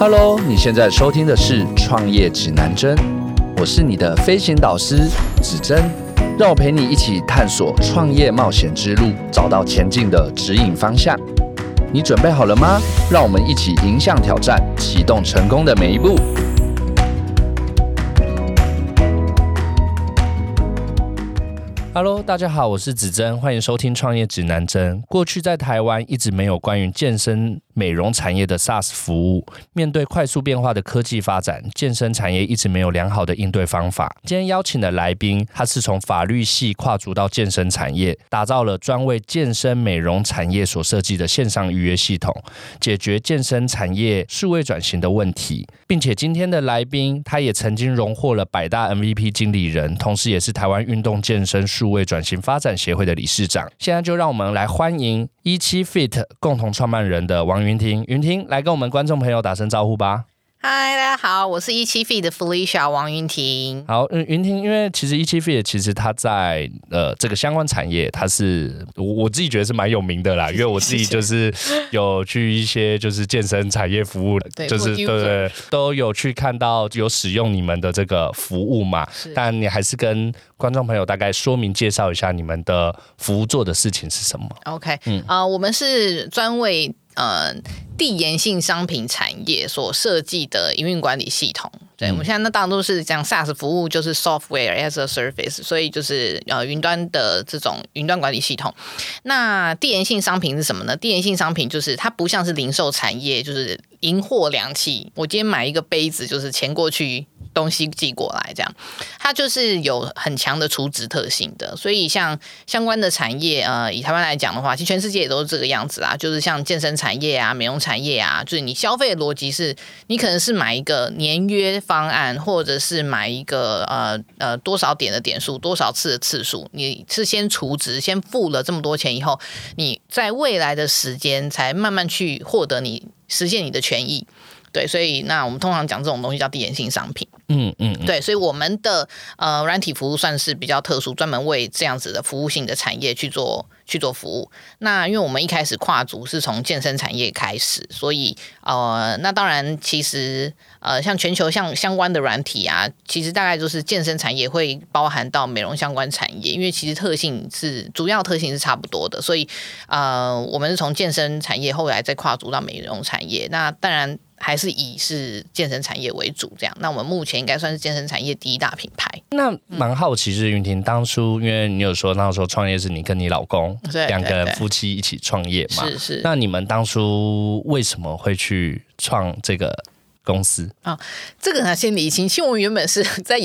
Hello，你现在收听的是《创业指南针》，我是你的飞行导师指针，让我陪你一起探索创业冒险之路，找到前进的指引方向。你准备好了吗？让我们一起迎向挑战，启动成功的每一步。Hello，大家好，我是子珍，欢迎收听创业指南针。过去在台湾一直没有关于健身美容产业的 SaaS 服务，面对快速变化的科技发展，健身产业一直没有良好的应对方法。今天邀请的来宾，他是从法律系跨足到健身产业，打造了专为健身美容产业所设计的线上预约系统，解决健身产业数位转型的问题。并且今天的来宾，他也曾经荣获了百大 MVP 经理人，同时也是台湾运动健身数位转型发展协会的理事长。现在就让我们来欢迎一期 Fit 共同创办人的王云婷，云婷来跟我们观众朋友打声招呼吧。嗨，大家好，我是一七 Feed 的 Felicia 王云婷。好，嗯，云婷，因为其实一七 Feed 其实它在呃这个相关产业，它是我我自己觉得是蛮有名的啦，因为我自己就是有去一些就是健身产业服务，就是对对都有去看到有使用你们的这个服务嘛。但你还是跟观众朋友大概说明介绍一下你们的服务做的事情是什么？OK，嗯啊，我们是专为。呃，递延性商品产业所设计的营运管理系统，对我们现在那当然都是讲 SaaS 服务，就是 Software as a Service，所以就是呃云端的这种云端管理系统。那递延性商品是什么呢？递延性商品就是它不像是零售产业，就是银货两讫。我今天买一个杯子，就是钱过去。东西寄过来，这样它就是有很强的储值特性的，所以像相关的产业，呃，以台湾来讲的话，其实全世界也都是这个样子啊，就是像健身产业啊、美容产业啊，就是你消费的逻辑是，你可能是买一个年约方案，或者是买一个呃呃多少点的点数、多少次的次数，你是先储值，先付了这么多钱以后，你在未来的时间才慢慢去获得你实现你的权益。对，所以那我们通常讲这种东西叫递延性商品。嗯嗯，对，所以我们的呃软体服务算是比较特殊，专门为这样子的服务性的产业去做去做服务。那因为我们一开始跨足是从健身产业开始，所以呃，那当然其实呃像全球像相关的软体啊，其实大概就是健身产业会包含到美容相关产业，因为其实特性是主要特性是差不多的，所以呃我们是从健身产业后来再跨足到美容产业。那当然。还是以是健身产业为主，这样。那我们目前应该算是健身产业第一大品牌。那蛮好奇，是云婷当初，因为你有说那时候创业是你跟你老公两个人夫妻一起创业嘛？是是。那你们当初为什么会去创这个？公司啊，这个呢先理清。其实我们原本是 在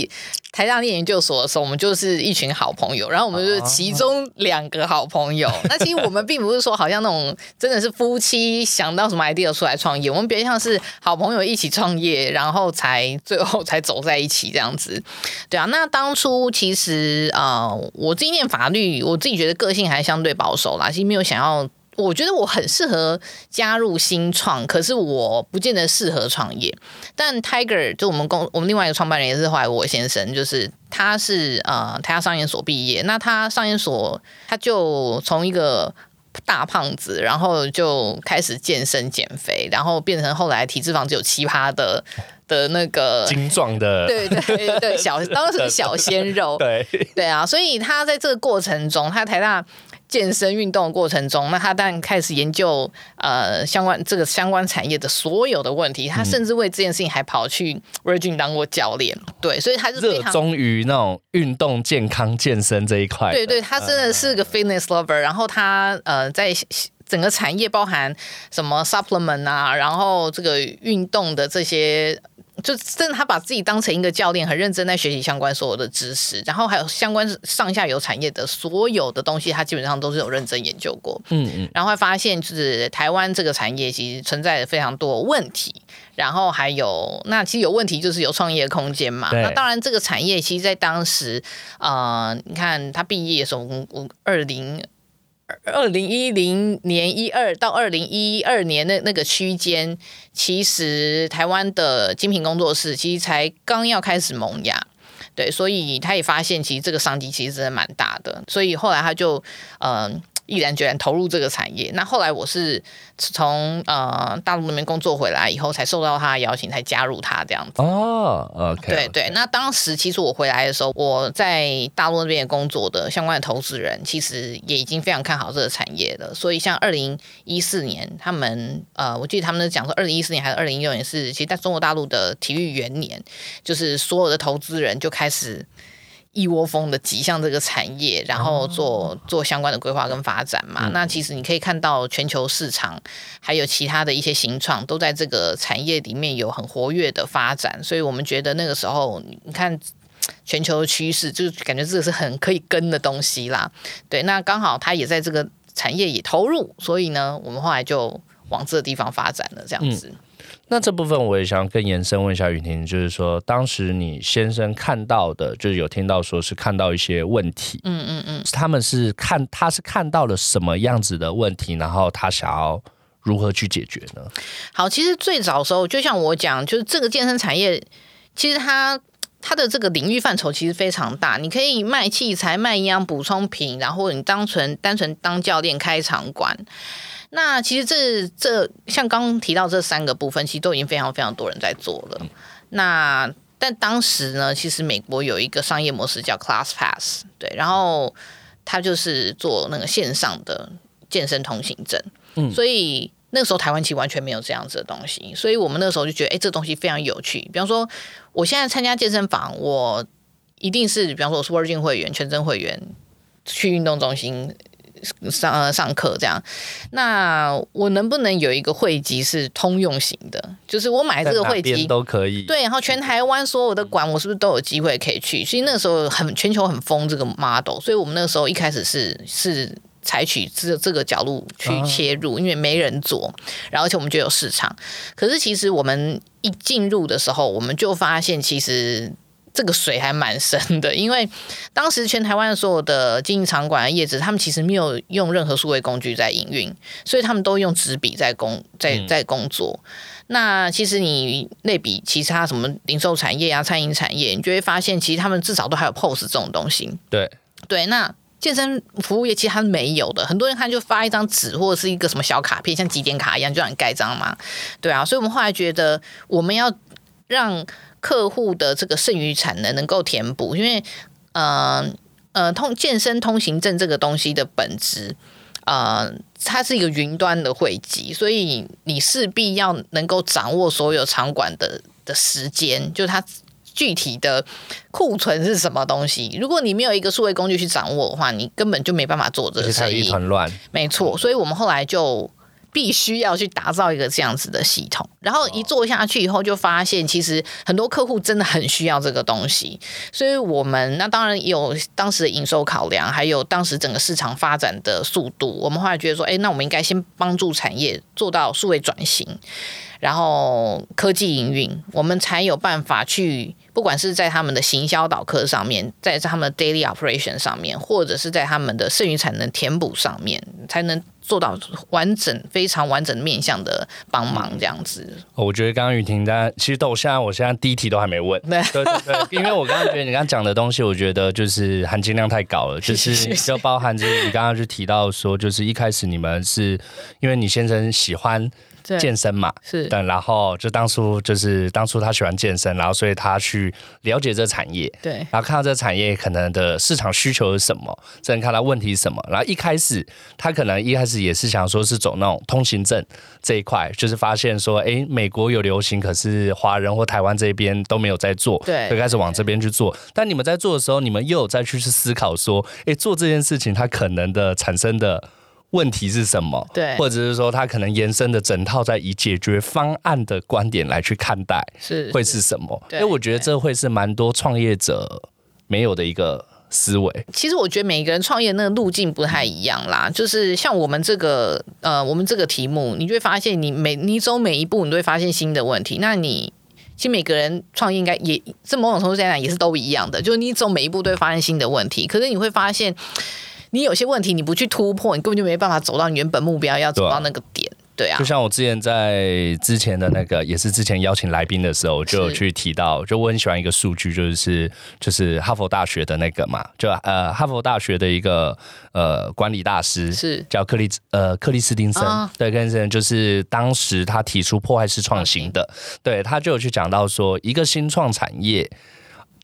台大念研究所的时候，我们就是一群好朋友，然后我们就是其中两个好朋友。那其实我们并不是说好像那种真的是夫妻想到什么 idea 出来创业，我们比较像是好朋友一起创业，然后才最后才走在一起这样子。对啊，那当初其实啊，我自己念法律，我自己觉得个性还相对保守啦，其实没有想要。我觉得我很适合加入新创，可是我不见得适合创业。但 Tiger 就我们公我们另外一个创办人也是后来我先生，就是他是呃台下商研所毕业，那他商研所他就从一个大胖子，然后就开始健身减肥，然后变成后来体脂肪只有七葩的的那个精壮的，对对对小当时小鲜肉，对对啊，所以他在这个过程中，他台大。健身运动的过程中，那他当然开始研究呃相关这个相关产业的所有的问题。他甚至为这件事情还跑去 Virgin 当过教练。对，所以他是热衷于那种运动、健康、健身这一块。对对，他真的是个 fitness lover。然后他呃在整个产业包含什么 supplement 啊，然后这个运动的这些。就真的，他把自己当成一个教练，很认真在学习相关所有的知识，然后还有相关上下游产业的所有的东西，他基本上都是有认真研究过。嗯嗯，然后会发现，就是台湾这个产业其实存在着非常多问题，然后还有那其实有问题就是有创业空间嘛。那当然，这个产业其实，在当时，呃，你看他毕业的时候，我二零。二零一零年一二到二零一二年那那个区间，其实台湾的精品工作室其实才刚要开始萌芽，对，所以他也发现其实这个商机其实真的蛮大的，所以后来他就嗯毅然决然投入这个产业。那后来我是从呃大陆那边工作回来以后，才受到他的邀请，才加入他这样子。哦，OK，对对，那当时其实我回来的时候，我在大陆那边工作的相关的投资人，其实也已经非常看好这个产业了。所以像二零一四年，他们呃，我记得他们讲说，二零一四年还是二零一六年是，其实在中国大陆的体育元年，就是所有的投资人就开始。一窝蜂的挤向这个产业，然后做做相关的规划跟发展嘛。那其实你可以看到全球市场还有其他的一些新创都在这个产业里面有很活跃的发展，所以我们觉得那个时候你看全球的趋势，就感觉这个是很可以跟的东西啦。对，那刚好他也在这个产业也投入，所以呢，我们后来就往这个地方发展了，这样子。那这部分我也想更延伸问一下雨婷，就是说当时你先生看到的，就是有听到说是看到一些问题，嗯嗯嗯，他们是看他是看到了什么样子的问题，然后他想要如何去解决呢？好，其实最早的时候，就像我讲，就是这个健身产业，其实它它的这个领域范畴其实非常大，你可以卖器材、卖营养补充品，然后你单纯单纯当教练开场馆。那其实这这像刚刚提到这三个部分，其实都已经非常非常多人在做了。那但当时呢，其实美国有一个商业模式叫 Class Pass，对，然后他就是做那个线上的健身通行证。嗯，所以那个时候台湾其实完全没有这样子的东西，所以我们那时候就觉得，哎，这东西非常有趣。比方说，我现在参加健身房，我一定是比方说我是 Virgin 会员、全真会员，去运动中心。上上课这样，那我能不能有一个汇集是通用型的？就是我买这个汇集都可以。对，然后全台湾所有的馆，我是不是都有机会可以去？所以那个时候很全球很疯这个 model，所以我们那个时候一开始是是采取这这个角度去切入，因为没人做，然后而且我们就有市场。可是其实我们一进入的时候，我们就发现其实。这个水还蛮深的，因为当时全台湾所有的经营场馆的业者，他们其实没有用任何数位工具在营运，所以他们都用纸笔在工在在工作。那其实你类比其他什么零售产业啊、餐饮产业，你就会发现，其实他们至少都还有 POS 这种东西。对对，那健身服务业其实它是没有的，很多人他就发一张纸或者是一个什么小卡片，像几点卡一样，就让你盖章嘛。对啊，所以我们后来觉得我们要让。客户的这个剩余产能能够填补，因为呃呃通健身通行证这个东西的本质，呃，它是一个云端的汇集，所以你势必要能够掌握所有场馆的的时间，就它具体的库存是什么东西。如果你没有一个数位工具去掌握的话，你根本就没办法做这个生意，一团乱。没错，所以我们后来就。必须要去打造一个这样子的系统，然后一做下去以后，就发现其实很多客户真的很需要这个东西，所以我们那当然有当时的营收考量，还有当时整个市场发展的速度，我们后来觉得说，哎，那我们应该先帮助产业做到数位转型，然后科技营运，我们才有办法去。不管是在他们的行销导课上面，在他们的 daily operation 上面，或者是在他们的剩余产能填补上面，才能做到完整、非常完整面向的帮忙这样子。我觉得刚刚雨婷在，其实都现在我现在第一题都还没问，对对对，因为我刚刚觉得你刚刚讲的东西，我觉得就是含金量太高了，就是就包含着你刚刚就提到说，就是一开始你们是因为你先生喜欢。健身嘛，是，但然后就当初就是当初他喜欢健身，然后所以他去了解这产业，对，然后看到这产业可能的市场需求是什么，再看到问题是什么，然后一开始他可能一开始也是想说是走那种通行证这一块，就是发现说，哎，美国有流行，可是华人或台湾这边都没有在做，对，就开始往这边去做。但你们在做的时候，你们又有再去去思考说，哎，做这件事情它可能的产生的。问题是什么？对，或者是说他可能延伸的整套在以解决方案的观点来去看待，是会是什么？因为我觉得这会是蛮多创业者没有的一个思维。其实我觉得每一个人创业那个路径不太一样啦。就是像我们这个呃，我们这个题目，你就会发现你每你走每一步，你都会发现新的问题。那你其实每个人创业应该也这某种程度上讲也是都一样的，就是你走每一步都会发现新的问题。可是你会发现。你有些问题你不去突破，你根本就没办法走到你原本目标要走到那个点。对啊。就，像我之前在之前的那个，也是之前邀请来宾的时候，就有去提到，就我很喜欢一个数据，就是就是哈佛大学的那个嘛，就呃哈佛大学的一个呃管理大师是。叫克利呃克里斯汀森，啊。对，克里斯汀森就是当时他提出破坏式创新的，对他就有去讲到说，一个新创产业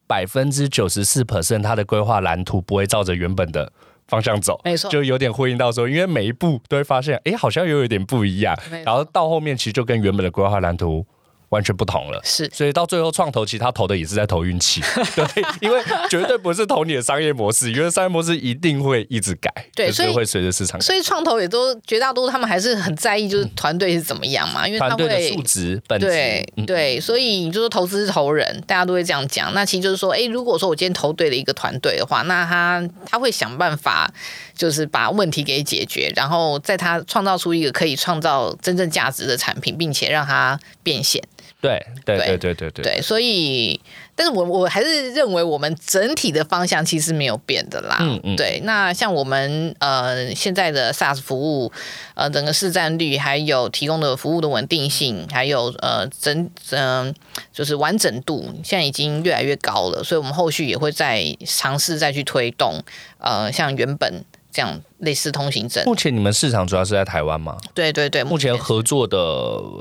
百分之九十四 percent 它的规划蓝图不会照着原本的方向走，没错。就有点呼应到说，因为每一步都会发现，哎，好像又有点不一样。然后到后面其实就跟原本的规划蓝图完全不同了。是所以到最后创投，其实他投的也是在投运气，对，因为绝对不是投你的商业模式，因为商业模式一定会一直改，就是对所以会随着市场改。所以创投也都绝大多数他们还是很在意，就是团队是怎么样嘛，因为他团队的会素质、本质，对嗯对，所以你就说投资是投人，大家都会这样讲。那其实就是说，哎，如果说我今天投对了一个团队的话，那他他会想办法，就是把问题给解决，然后在他创造出一个可以创造真正价值的产品，并且让它变现。对对对对对对，所以，但是我我还是认为我们整体的方向其实没有变的啦。嗯嗯，对。那像我们呃现在的 SaaS 服务，呃，整个市占率，还有提供的服务的稳定性，还有呃整嗯、就是完整度，现在已经越来越高了。所以我们后续也会再尝试再去推动呃像原本这样类似通行证。目前你们市场主要是在台湾吗？对对对，目前合作的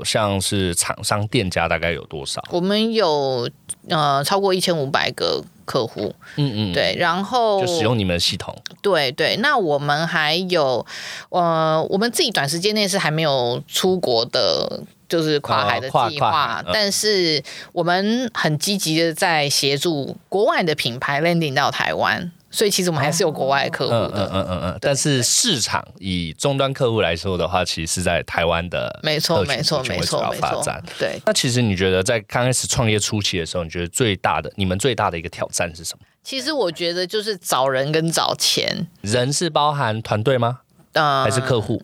像是厂商店家大概有多少？我们有呃超过一千五百个客户，嗯嗯，，对，然后就使用你们的系统。对对，那我们还有呃，我们自己短时间内是还没有出国的。就是跨海的计划，但是我们很积极的在协助国外的品牌 landing 到台湾，所以其实我们还是有国外客户嗯嗯。嗯嗯嗯，但是市场以终端客户来说的话，其实是在台湾的没错，没错，没错，没错发展。。对，那其实你觉得在刚开始创业初期的时候，你觉得最大的你们最大的一个挑战是什么？其实我觉得就是找人跟找钱，人是包含团队吗？嗯，还是客户、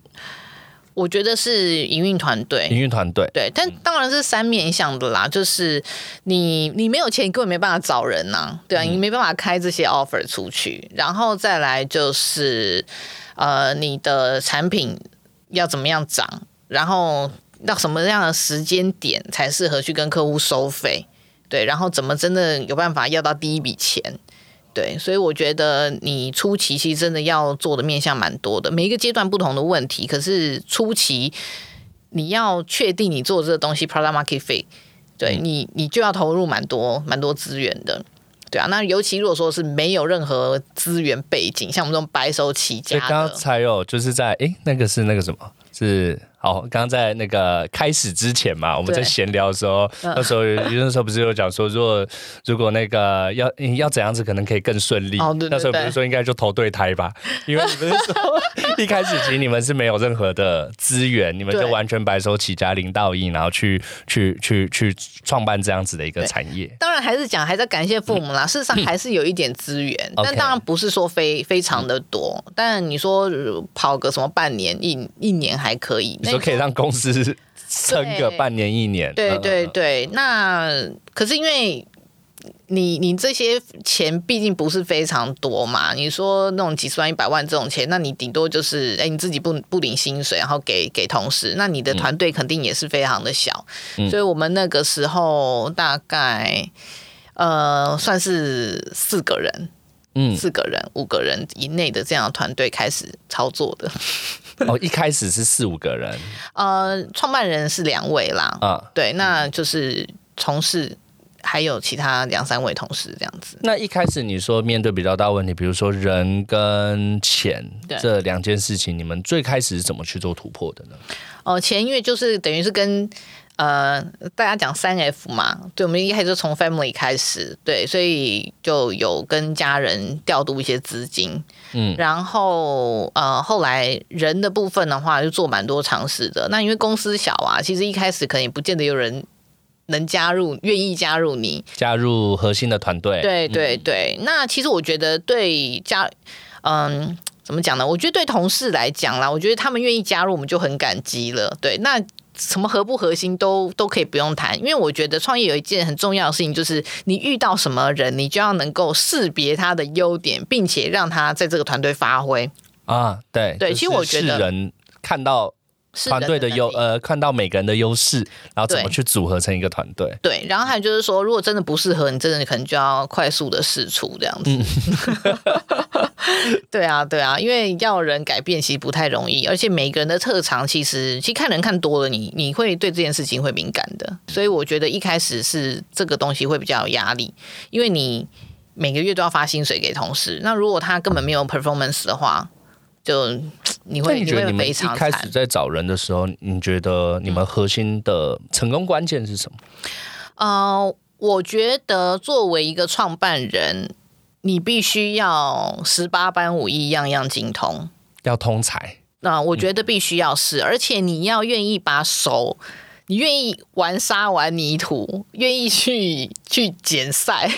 我觉得是营运团队，营运团队？对，但当然是三面向的啦，就是你你没有钱，你根本没办法找人呐、对啊，你没办法开这些 offer 出去，然后再来就是呃，你的产品要怎么样涨，然后到什么样的时间点才适合去跟客户收费，对，然后怎么真的有办法要到第一笔钱。对，所以我觉得你初期其实真的要做的面向蛮多的，每一个阶段不同的问题，可是初期你要确定你做这个东西 product market fit，对你你就要投入蛮多蛮多资源的。对啊，那尤其如果说是没有任何资源背景，像我们这种白手起家刚才有就是在诶，那个是那个什么是好，刚刚在那个开始之前嘛，我们在对闲聊的时候，嗯那时候 那时候不是有讲说，如果如果那个要嗯要怎样子可能可以更顺利，哦对对那时候不是对说应该就投对胎吧？因为你不是说 一开始其实你们是没有任何的资源，你们就完全白手起家零到一，然后去去去去创办这样子的一个对产业。当然还是讲还在感谢父母啦。事实上还是有一点资源，嗯但当然不是说非非常的多。但你说呃跑个什么半年一一年还可以，那可以让公司 撑个半年一年，对嗯对对，那可是因为你你这些钱毕竟不是非常多嘛，你说那种几十万、一百万这种钱，那你顶多就是哎你自己不不领薪水，然后给给同事，那你的团队肯定也是非常的小，嗯。所以我们那个时候大概呃算是四个人。嗯。四个人、五个人以内的这样的团队开始操作的，哦，一开始是四五个人呃，创办人是两位啦，啊。对，那就是从事还有其他两三位同事这样子。那一开始你说面对比较大问题，比如说人跟钱这两件事情，你们最开始是怎么去做突破的呢？哦，前因为就是等于是跟呃大家讲三 F 嘛，对，我们一开始就从 family 开始，对，所以就有跟家人调度一些资金，嗯然后呃后来人的部分的话就做蛮多尝试的。那因为公司小啊，其实一开始可能也不见得有人。能加入，愿意加入你，加入核心的团队，对嗯对对，那其实我觉得对家，嗯，怎么讲呢？我觉得对同事来讲啦，我觉得他们愿意加入，我们就很感激了。对，那什么核不核心都都可以不用谈，因为我觉得创业有一件很重要的事情，就是你遇到什么人，你就要能够识别他的优点，并且让他在这个团队发挥。啊，对对其实我觉得是人看到是团队的优呃，看到每个人的优势，然后怎么去组合成一个团队。对，然后还有就是说，如果真的不适合你，真的可能就要快速的试出这样子。对啊，对啊，因为要人改变其实不太容易，而且每个人的特长其实其实看人看多了你，你会对这件事情会敏感的。所以我觉得一开始是这个东西会比较有压力，因为你每个月都要发薪水给同事，那如果他根本没有 performance 的话，就你那会觉得你们一开始。在找人的时候，你觉得你们核心的成功关键是什么？呃，我觉得作为一个创办人，你必须要十八般武艺，样样精通。要通才，那我觉得必须要是，而且你要愿意把手，你愿意玩沙玩泥土，愿意去去剪赛，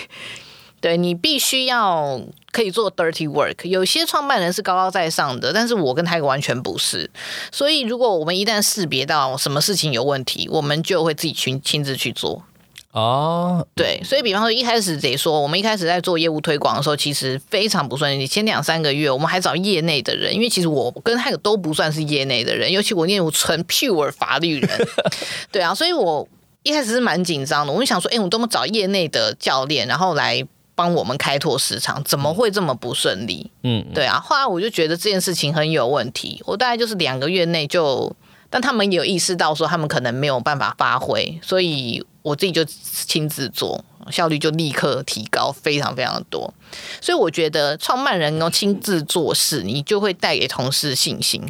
对你必须要可以做 dirty work。有些创办人是高高在上的，但是我跟他完全不是。所以如果我们一旦识别到什么事情有问题，我们就会自己去亲自去做。哦，对，所以比方说一开始得说，我们一开始在做业务推广的时候，其实非常不顺利。前两三个月，我们还找业内的人，因为其实我跟泰克都不算是业内的人，尤其我念我纯 pure 法律人，对啊，所以我一开始是蛮紧张的。我就想说，哎、我多么找业内的教练，然后来帮我们开拓市场，怎么会这么不顺利？嗯，对啊，后来我就觉得这件事情很有问题。我大概就是两个月内就，但他们也有意识到说他们可能没有办法发挥，所以我自己就亲自做，效率就立刻提高非常非常的多。所以我觉得创办人能够亲自做事，你就会带给同事信心。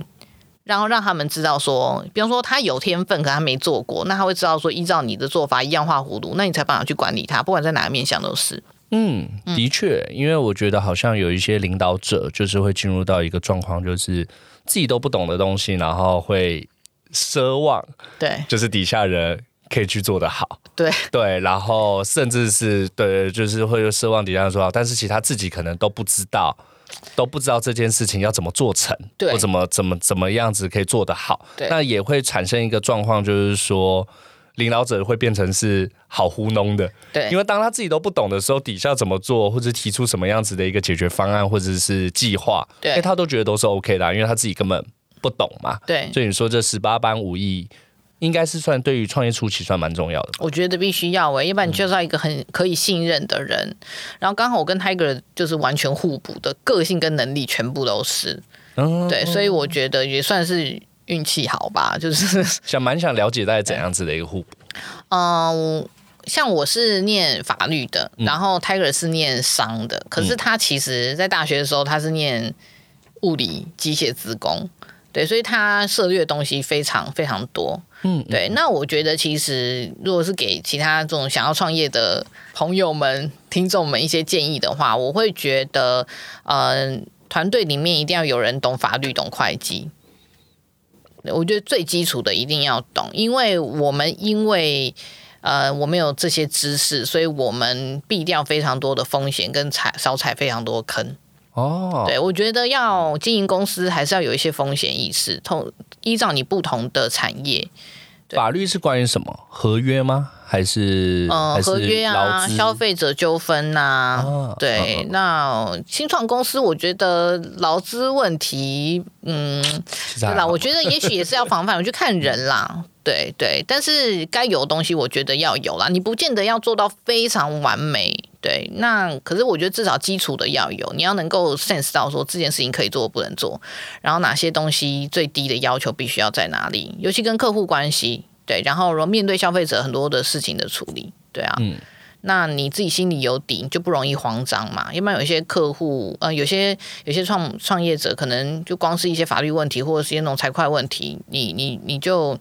然后让他们知道说，比方说他有天分，可他没做过，那他会知道说，依照你的做法一样画葫芦，那你才办法去管理他，不管在哪个面向都是。嗯，的确，因为我觉得好像有一些领导者就是会进入到一个状况，就是自己都不懂的东西，然后会奢望对。就是底下人可以去做得好，对。对，然后甚至是对，就是会奢望底下人做好，但是其实他自己可能都不知道。都不知道这件事情要怎么做成，对。或怎么怎么怎么样子可以做得好，对。那也会产生一个状况，就是说领导者会变成是好糊弄的，对，因为当他自己都不懂的时候，底下怎么做，或者提出什么样子的一个解决方案，或者是计划，对因为他都觉得都是 OK 的啊、因为他自己根本不懂嘛。对，所以你说这十八般武艺，应该是算对于创业初期算蛮重要的。我觉得必须要诶，要不然你就是要一个很可以信任的人。然后刚好我跟 Tiger 就是完全互补的个性跟能力全部都是，嗯，对，所以我觉得也算是运气好吧。就是想蛮想了解大概怎样子的一个互补。嗯。像我是念法律的，然后 Tiger 是念商的，可是他其实在大学的时候他是念物理机械资工，对，所以他涉猎的东西非常非常多。嗯，对，那我觉得其实如果是给其他这种想要创业的朋友们、听众们一些建议的话，我会觉得，嗯、团队里面一定要有人懂法律、懂会计。我觉得最基础的一定要懂，因为我们因为呃我们有这些知识，所以我们避掉非常多的风险跟踩少踩非常多坑。哦，对，我觉得要经营公司还是要有一些风险意识，同依照你不同的产业，对法律是关于什么？合约吗？还是呃还，是合约啊，消费者纠纷呐、哦对，那新创公司，我觉得劳资问题，嗯，对啦，其实还好我觉得也许也是要防范，我就看人啦，对对，但是该有的东西，我觉得要有啦，你不见得要做到非常完美，对，那可是我觉得至少基础的要有，你要能够 sense 到说这件事情可以做不能做，然后哪些东西最低的要求必须要在哪里，尤其跟客户关系，对，然后面对消费者很多的事情的处理，对啊，嗯那你自己心里有底，你就不容易慌张嘛。要不然有一些客户，呃，有些有些创创业者，可能就光是一些法律问题或者是一些那种财会问题，你你你就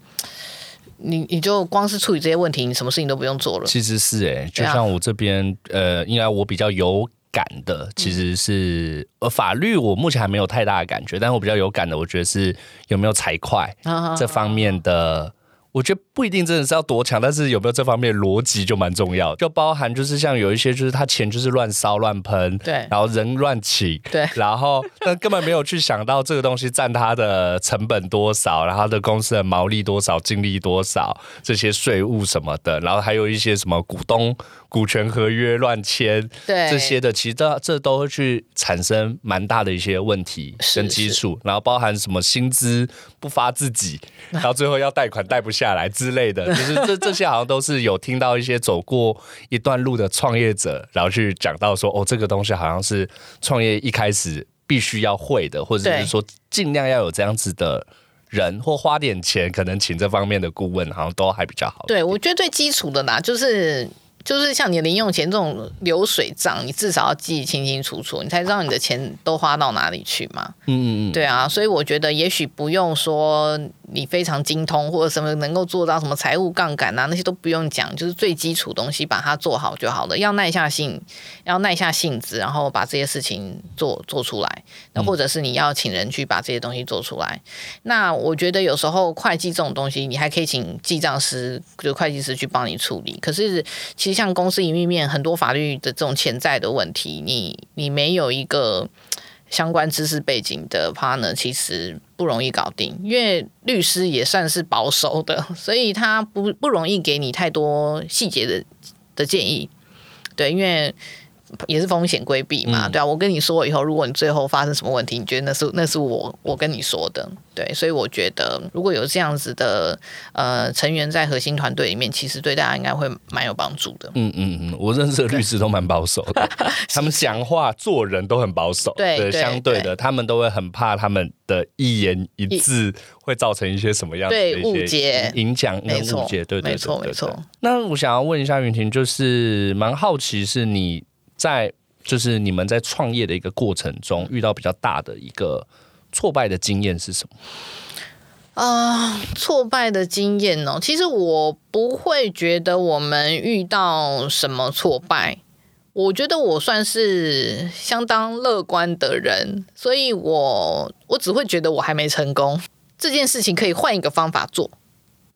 你你就光是处理这些问题，你什么事情都不用做了。其实是哎、就像我这边呃，应该我比较有感的，其实是、呃法律，我目前还没有太大的感觉，但是我比较有感的，我觉得是有没有财会啊这方面的。我觉得不一定真的是要多强，但是有没有这方面的逻辑就蛮重要的，就包含就是像有一些就是他钱就是乱烧乱喷，对。然后人乱请，对。然后但根本没有去想到这个东西占他的成本多少，然后他的公司的毛利多少、净利多少，这些税务什么的，然后还有一些什么股东股权合约乱签对这些的，其实这这都会去产生蛮大的一些问题跟基础，然后包含什么薪资不发自己，然后最后要贷款贷不下来之类的，就是这这些好像都是有听到一些走过一段路的创业者，然后去讲到说，哦，这个东西好像是创业一开始必须要会的，或者是说尽量要有这样子的人，或花点钱，可能请这方面的顾问，好像都还比较好。对，我觉得最基础的啦，就是。就是像你的零用钱这种流水账，你至少要记清清楚楚，你才知道你的钱都花到哪里去嘛。嗯嗯嗯，对啊，所以我觉得也许不用说。你非常精通或者什么能够做到什么财务杠杆啊，那些都不用讲，就是最基础东西把它做好就好了。要耐下性，要耐下性子，然后把这些事情做做出来。那或者是你要请人去把这些东西做出来。那我觉得有时候会计这种东西，你还可以请记账师，就会计师去帮你处理。可是其实像公司营运面很多法律的这种潜在的问题，你你没有一个。相关知识背景的 partner 其实不容易搞定，因为律师也算是保守的，所以他不不容易给你太多细节的的建议。对，因为。也是风险规避嘛，对啊，我跟你说以后，如果你最后发生什么问题，你觉得那是那是我我跟你说的，对，所以我觉得如果有这样子的呃成员在核心团队里面，其实对大家应该会蛮有帮助的。嗯嗯嗯，我认识的律师都蛮保守的，他们讲话做人都很保守，对，相对的，他们都会很怕他们的一言一字会造成一些什么样的误解、影响、误解，对，没错没错。那我想要问一下云婷，就是蛮好奇是你。在就是你们在创业的一个过程中，遇到比较大的一个挫败的经验是什么？啊，挫败的经验哦，其实我不会觉得我们遇到什么挫败，我觉得我算是相当乐观的人，所以我我只会觉得我还没成功，这件事情可以换一个方法做。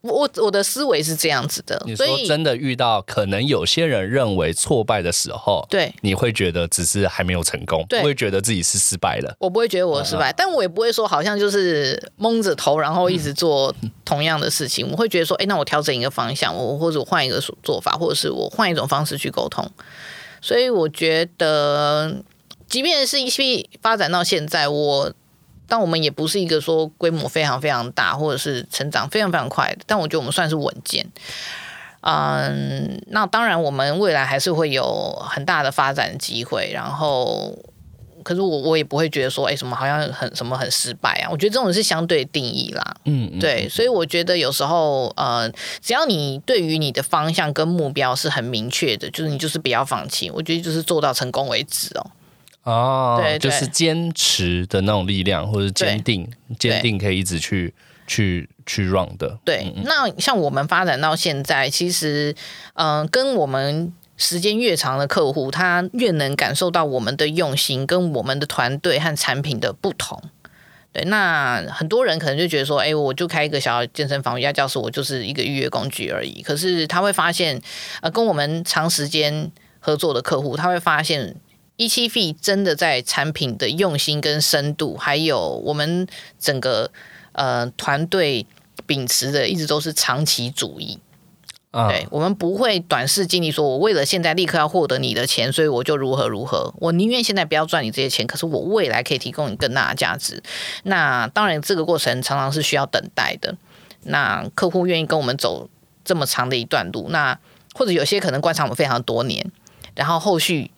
我我的思维是这样子的，你说真的遇到可能有些人认为挫败的时候，对，你会觉得只是还没有成功，不会觉得自己是失败了。我不会觉得我失败，但我也不会说好像就是蒙着头，然后一直做同样的事情。我会觉得说，哎，那我调整一个方向，我或者我换一个做法，或者是我换一种方式去沟通。所以我觉得，即便是一批发展到现在，我。但我们也不是一个说规模非常非常大，或者是成长非常非常快的。但我觉得我们算是稳健。嗯，那当然，我们未来还是会有很大的发展机会。然后，可是我我也不会觉得说，哎，什么好像很什么很失败啊？我觉得这种是相对定义啦。嗯，对。所以我觉得有时候，呃，只要你对于你的方向跟目标是很明确的，就是你就是不要放弃。我觉得就是做到成功为止哦。哦，对，就是坚持的那种力量，或者坚定、坚定可以一直去、去、去 run 的。对，那像我们发展到现在，其实，嗯，跟我们时间越长的客户，他越能感受到我们的用心，跟我们的团队和产品的不同。对，那很多人可能就觉得说，哎，我就开一个小健身房、瑜伽教室，我就是一个预约工具而已。可是他会发现，呃，跟我们长时间合作的客户，他会发现。一期 fee 真的在产品的用心跟深度，还有我们整个呃团队秉持的一直都是长期主义。对，我们不会短视经历，说我为了现在立刻要获得你的钱，所以我就如何如何。我宁愿现在不要赚你这些钱，可是我未来可以提供你更大的价值。那当然，这个过程常常是需要等待的。那客户愿意跟我们走这么长的一段路，那或者有些可能观察我们非常多年，然后后续。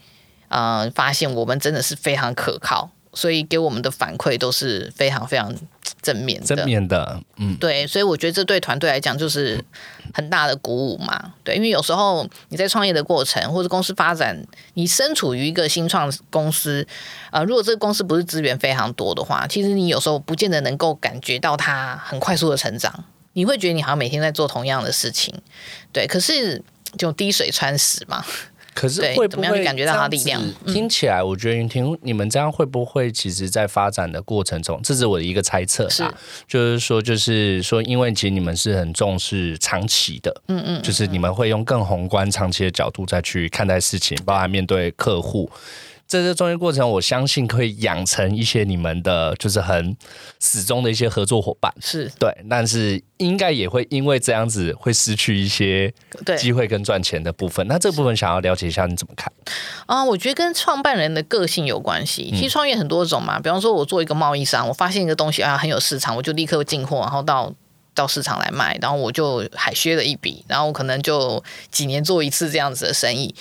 呃，发现我们真的是非常可靠，所以给我们的反馈都是非常非常正面的。正面的，嗯，对，所以我觉得这对团队来讲就是很大的鼓舞嘛。对，因为有时候你在创业的过程或者公司发展，你身处于一个新创公司，啊，如果这个公司不是资源非常多的话，其实你有时候不见得能够感觉到它很快速的成长。你会觉得你好像每天在做同样的事情，对，可是就滴水穿石嘛。可是会不会感觉到他力量？听起来，我觉得云婷，你们这样会不会其实，在发展的过程中，这是我的一个猜测啊，就是说，就是说，因为其实你们是很重视长期的，嗯嗯，就是你们会用更宏观、长期的角度再去看待事情，包含面对客户。在这中间过程，我相信可以养成一些你们的，就是很始终的一些合作伙伴。是对，但是应该也会因为这样子会失去一些对机会跟赚钱的部分。那这部分想要了解一下，你怎么看？啊、我觉得跟创办人的个性有关系。嗯其实创业很多种嘛，比方说我做一个贸易商，我发现一个东西啊很有市场，我就立刻进货，然后到到市场来卖，然后我就海削了一笔，然后可能就几年做一次这样子的生意。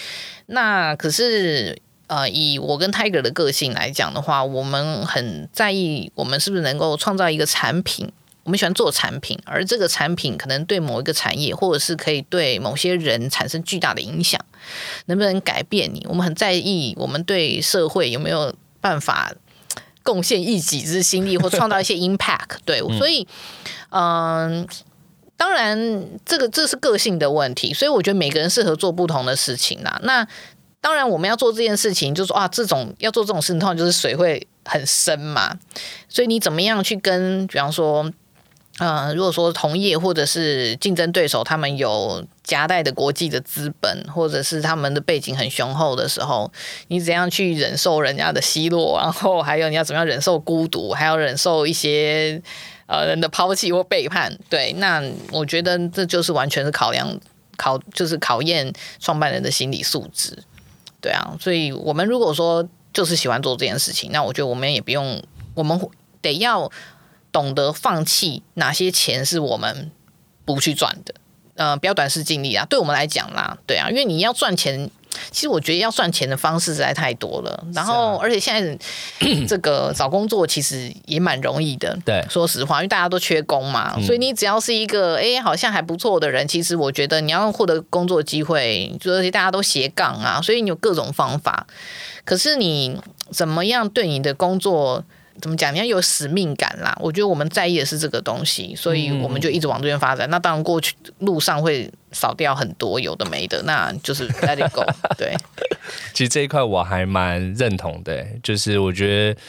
那可是。呃，以我跟 Tiger 的个性来讲的话，我们很在意我们是不是能够创造一个产品。我们喜欢做产品，而这个产品可能对某一个产业，或者是可以对某些人产生巨大的影响。能不能改变你？我们很在意我们对社会有没有办法贡献一己之心力，或创造一些 impact 对。所以，嗯、当然，这个这是个性的问题，所以我觉得每个人适合做不同的事情啦。那当然，我们要做这件事情，就说啊，这种要做这种事情，通常就是水会很深嘛。所以你怎么样去跟，比方说，呃，如果说同业或者是竞争对手，他们有夹带的国际的资本，或者是他们的背景很雄厚的时候，你怎样去忍受人家的奚落，然后还有你要怎么样忍受孤独，还要忍受一些呃人的抛弃或背叛。对，那我觉得这就是完全是考量考，就是考验创办人的心理素质。对啊，所以我们如果说就是喜欢做这件事情，那我觉得我们也不用，我们得要懂得放弃哪些钱是我们不去赚的，呃，不要短视尽力啊。对我们来讲啦，对啊，因为你要赚钱，其实我觉得要赚钱的方式实在太多了。然后，而且现在这个找工作其实也蛮容易的。对说实话，因为大家都缺工嘛，所以你只要是一个哎、诶好像还不错的人，其实我觉得你要获得工作机会，就而且大家都斜杠啊，所以你有各种方法。可是你怎么样对你的工作？怎么讲？你要有使命感啦。我觉得我们在意的是这个东西，所以我们就一直往这边发展。那当然，过去路上会少掉很多有的没的，那就是 let it go。对，其实这一块我还蛮认同的，就是我觉得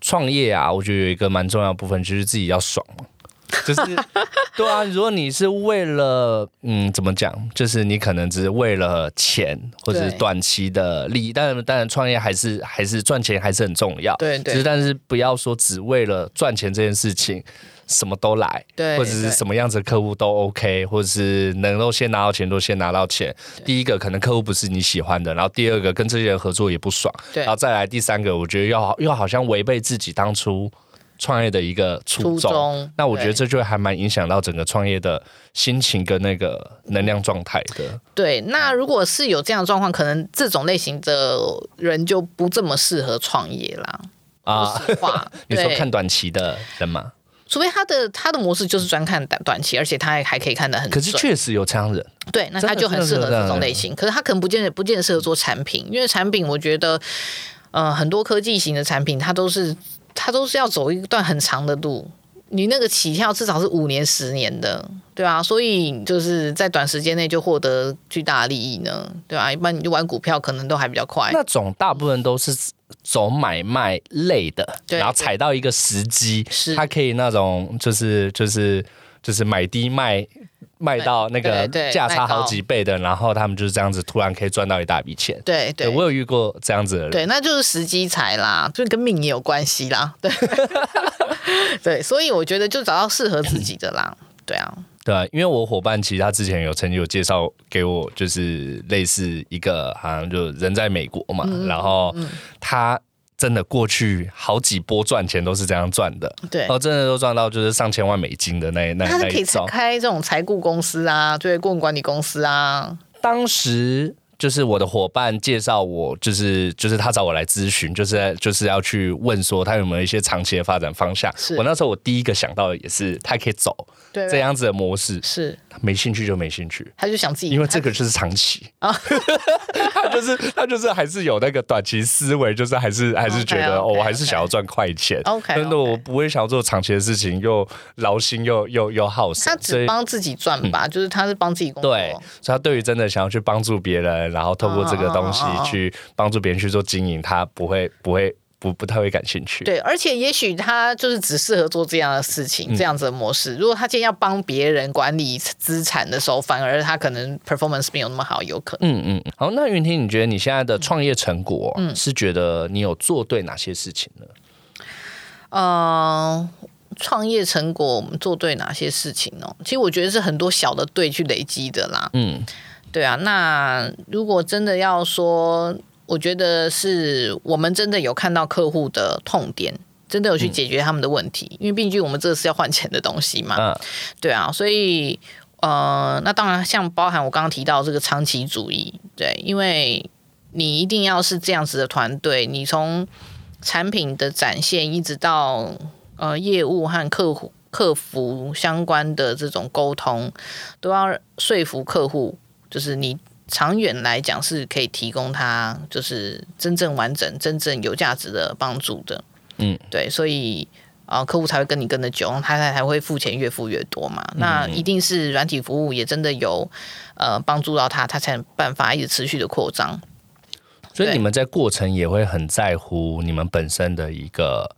创业啊，我觉得有一个蛮重要的部分就是自己要爽嘛。就是 对啊，如果你是为了嗯怎么讲，就是你可能只是为了钱或者是短期的利益，当然当然创业还是还是赚钱还是很重要，对对。只是但是不要说只为了赚钱这件事情什么都来，对或者是什么样子的客户都 OK，或者是能够先拿到钱都先拿到钱。第一个可能客户不是你喜欢的，然后第二个跟这些人合作也不爽，对。然后再来第三个，我觉得要又好像违背自己当初创业的一个初初衷。那我觉得这就还蛮影响到整个创业的心情跟那个能量状态的。对，那如果是有这样的状况，可能这种类型的人就不这么适合创业啦。啊，话，你说对看短期的人吗？除非他的他的模式就是专看短短期，而且他还还可以看得很可。是确实有这样人，对，那他就很适合这种类型。可是他可能不见得不见得适合做产品，因为产品我觉得，呃，很多科技型的产品，它都是它都是要走一段很长的路。你那个起跳至少是五年、十年的，对啊，所以就是在短时间内就获得巨大的利益呢，对啊，一般你就玩股票可能都还比较快。那种大部分都是走买卖类的，然后踩到一个时机，是他可以那种就是就是就是买低卖。卖到那个价差好几倍的，然后他们就是这样子，突然可以赚到一大笔钱。对对我有遇过这样子的人。对，那就是时机财啦，就跟命也有关系啦。对，对，所以我觉得就找到适合自己的啦。对啊，对啊，因为我伙伴其实他之前有曾经有介绍给我，就是类似一个好像就人在美国嘛，嗯然后他真的过去好几波赚钱都是这样赚的，对。哦，真的都赚到就是上千万美金的那那他是可以。开这种财顾公司啊，对，顾问管理公司啊，当时就是我的伙伴介绍我，就是就是他找我来咨询，就是就是要去问说他有没有一些长期的发展方向。我那时候我第一个想到的也是他可以走对，这样子的模式，是，没兴趣就没兴趣。他就想自己，因为这个就是长期。啊 他就是他就是还是有那个短期思维，就是还是还是觉得哦，我还是想要赚快钱。OK，真的我不会想要做长期的事情，又劳心又又又耗神。他只帮自己赚吧，就是他是帮自己工作，对，所以他对于真的想要去帮助别人，然后透过这个东西去帮助别人去做经营，他不会不会不不太会感兴趣。对，而且也许他就是只适合做这样的事情，嗯这样子的模式。如果他今天要帮别人管理资产的时候，反而他可能 performance 没有那么好，有可能。嗯嗯，好，那云婷，你觉得你现在的创业成果，是觉得你有做对哪些事情呢？嗯，创业成果我们做对哪些事情呢？其实我觉得是很多小的对去累积的啦。嗯对啊，那如果真的要说，我觉得是我们真的有看到客户的痛点，真的有去解决他们的问题，因为毕竟我们这是要换钱的东西嘛。嗯 对啊，所以呃，那当然像包含我刚刚提到这个长期主义，对，因为你一定要是这样子的团队，你从产品的展现一直到呃业务和客户客服相关的这种沟通，都要说服客户，就是你。长远来讲是可以提供他就是真正完整、真正有价值的帮助的，嗯，对，所以啊、客户才会跟你跟的久，他才才会付钱越付越多嘛。那一定是软体服务也真的有呃帮助到他，他才有办法一直持续的扩张。所以你们在过程也会很在乎你们本身的一个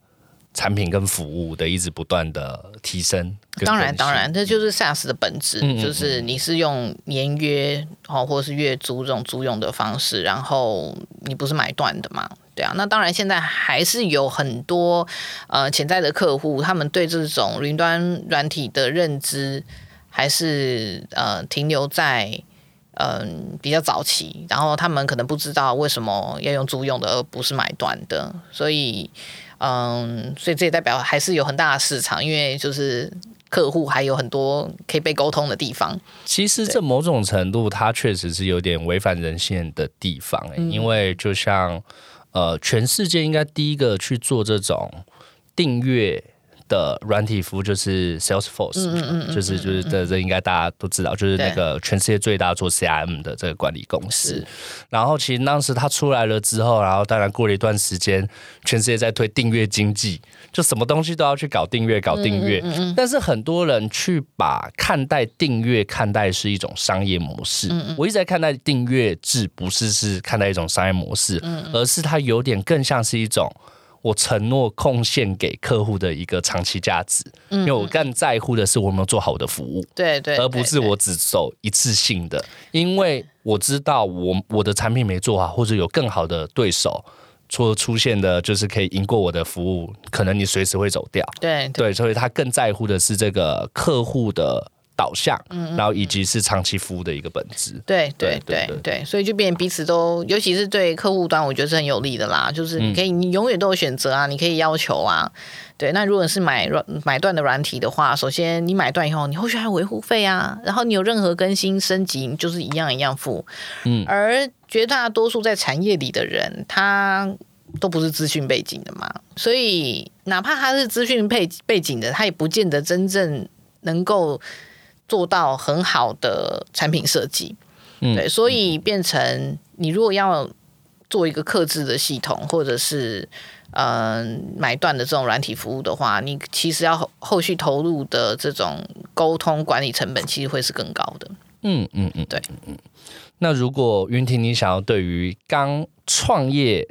产品跟服务的一直不断的提升？跟当然，当然，这就是 SaaS 的本质，嗯嗯嗯就是你是用年约哦，或者是月租这种租用的方式，然后你不是买断的嘛？对啊，那当然，现在还是有很多呃潜在的客户，他们对这种云端软体的认知还是呃停留在。嗯，比较早期，然后他们可能不知道为什么要用租用的，而不是买断的，所以，嗯，所以这也代表还是有很大的市场，因为就是客户还有很多可以被沟通的地方。其实这某种程度，它确实是有点违反人性的地方、欸嗯因为就像呃，全世界应该第一个去做这种订阅。的软体服务就是 Salesforce，、就是就是这这应该大家都知道，就是那个全世界最大做 CRM 的这个管理公司。然后其实当时它出来了之后，然后当然过了一段时间，全世界在推订阅经济，就什么东西都要去搞订阅，搞订阅。但是很多人去把看待订阅看待是一种商业模式。我一直在看待订阅制，不是是看待一种商业模式，而是它有点更像是一种。我承诺贡献给客户的一个长期价值，因为我更在乎的是我有没有做好我的服务。对对，而不是我只走一次性的，因为我知道我我的产品没做好，或者有更好的对手出出现的，就是可以赢过我的服务，可能你随时会走掉。对对对，所以他更在乎的是这个客户的导向，嗯然后以及是长期服务的一个本质。对对对对对，所以就变彼此都，尤其是对客户端，我觉得是很有利的啦。就是你可以，你永远都有选择啊，你可以要求啊。对，那如果是买软买断的软体的话，首先你买断以后，你后续还有维护费啊，然后你有任何更新升级，你就是一样一样付。嗯而绝大多数在产业里的人，他都不是资讯背景的嘛，所以哪怕他是资讯背背景的，他也不见得真正能够做到很好的产品设计。嗯对，所以变成你如果要做一个克制的系统，或者是嗯、呃买断的这种软体服务的话，你其实要后后续投入的这种沟通管理成本，其实会是更高的。嗯嗯嗯，对嗯。那如果云婷，你想要对于刚创业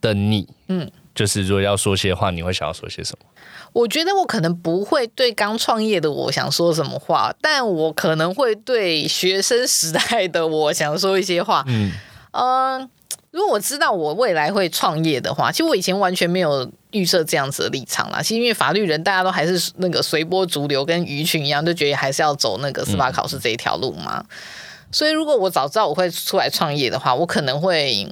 的你，嗯，就是如果要说些话，你会想要说些什么？我觉得我可能不会对刚创业的我想说什么话，但我可能会对学生时代的我想说一些话。嗯嗯，如果我知道我未来会创业的话，其实我以前完全没有预设这样子的立场啦。其实因为法律人大家都还是那个随波逐流，跟鱼群一样，就觉得还是要走那个司法考试这一条路嘛。所以如果我早知道我会出来创业的话，我可能会。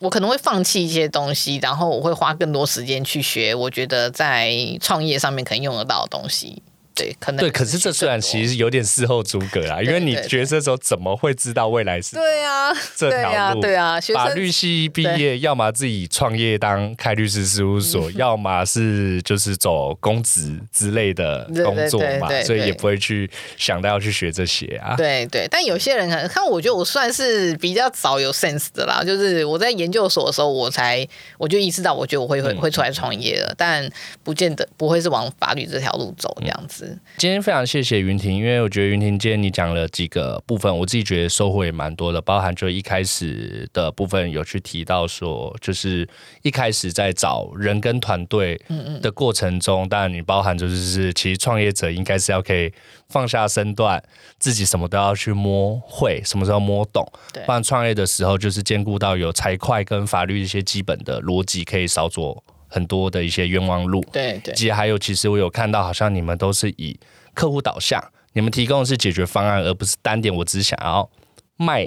我可能会放弃一些东西，然后我会花更多时间去学我觉得在创业上面可能用得到的东西。对，可能对，可是这虽然其实有点事后诸葛啦，因为你学生的时候怎么会知道未来是对啊，这对啊，条路？对啊，法律系毕业，要么自己创业当开律师事务嗯所，要么是就是走公职之类的工作嘛所以也不会去想到要去学这些啊。对对，但有些人可能看，我觉得我算是比较早有 sense 的啦。就是我在研究所的时候，我才我就意识到，我觉得我会会会出来创业了，但不见得不会是往法律这条路走这样子。子。今天非常谢谢云婷，因为我觉得云婷今天你讲了几个部分，我自己觉得收获也蛮多的，包含就一开始的部分有去提到说，就是一开始在找人跟团队的过程中，当然你包含就是是其实创业者应该是要可以放下身段，自己什么都要去摸会，什么时候摸懂，对。不然创业的时候就是兼顾到有财会跟法律一些基本的逻辑，可以少走很多的一些冤枉路。对对以及还有，其实我有看到，好像你们都是以客户导向，你们提供的是解决方案，而不是单点我只想要卖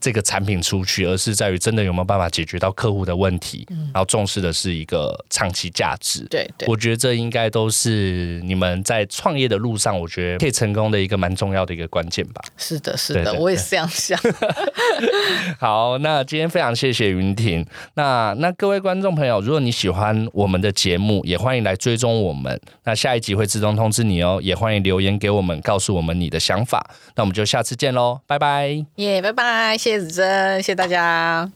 这个产品出去，而是在于真的有没有办法解决到客户的问题，然后重视的是一个长期价值。对对我觉得这应该都是你们在创业的路上，我觉得可以成功的一个蛮重要的一个关键吧。是的，是的，对对我也是这样想。好，那今天非常谢谢云婷。那那各位观众朋友，如果你喜欢我们的节目，也欢迎来追踪我们。那下一集会自动通知你哦，也欢迎留言给我们，告诉我们你的想法。那我们就下次见喽，拜拜。耶拜拜，谢谢子珍，谢谢大家。